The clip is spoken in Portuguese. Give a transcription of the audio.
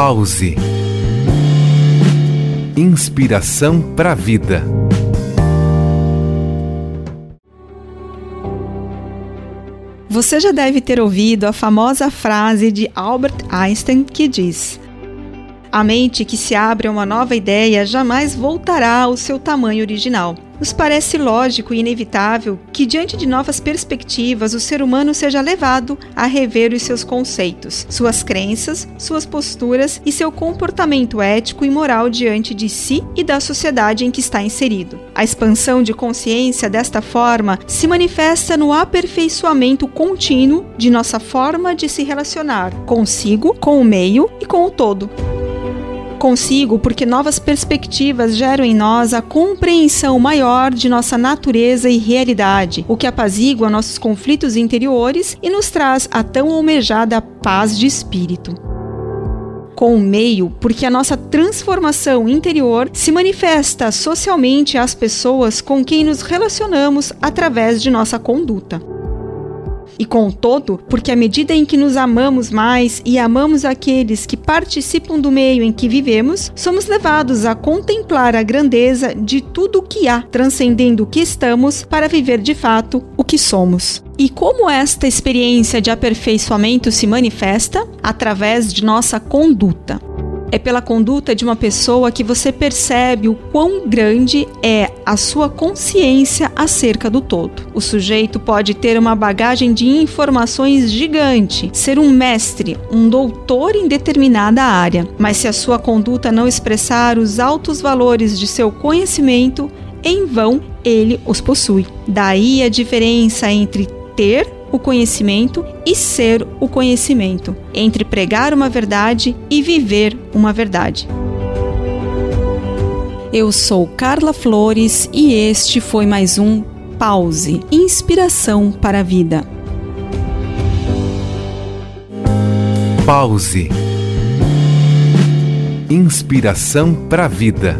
Pause. Inspiração para a vida. Você já deve ter ouvido a famosa frase de Albert Einstein que diz: A mente que se abre a uma nova ideia jamais voltará ao seu tamanho original. Nos parece lógico e inevitável que, diante de novas perspectivas, o ser humano seja levado a rever os seus conceitos, suas crenças, suas posturas e seu comportamento ético e moral diante de si e da sociedade em que está inserido. A expansão de consciência, desta forma, se manifesta no aperfeiçoamento contínuo de nossa forma de se relacionar consigo, com o meio e com o todo consigo porque novas perspectivas geram em nós a compreensão maior de nossa natureza e realidade, o que apazigua nossos conflitos interiores e nos traz a tão almejada paz de espírito. Com o meio, porque a nossa transformação interior se manifesta socialmente às pessoas com quem nos relacionamos através de nossa conduta e com todo, porque à medida em que nos amamos mais e amamos aqueles que participam do meio em que vivemos, somos levados a contemplar a grandeza de tudo o que há, transcendendo o que estamos para viver de fato o que somos. E como esta experiência de aperfeiçoamento se manifesta? Através de nossa conduta. É pela conduta de uma pessoa que você percebe o quão grande é a sua consciência acerca do todo. O sujeito pode ter uma bagagem de informações gigante, ser um mestre, um doutor em determinada área, mas se a sua conduta não expressar os altos valores de seu conhecimento, em vão ele os possui. Daí a diferença entre ter o conhecimento e ser o conhecimento, entre pregar uma verdade e viver uma verdade. Eu sou Carla Flores e este foi mais um Pause Inspiração para a Vida. Pause Inspiração para a Vida.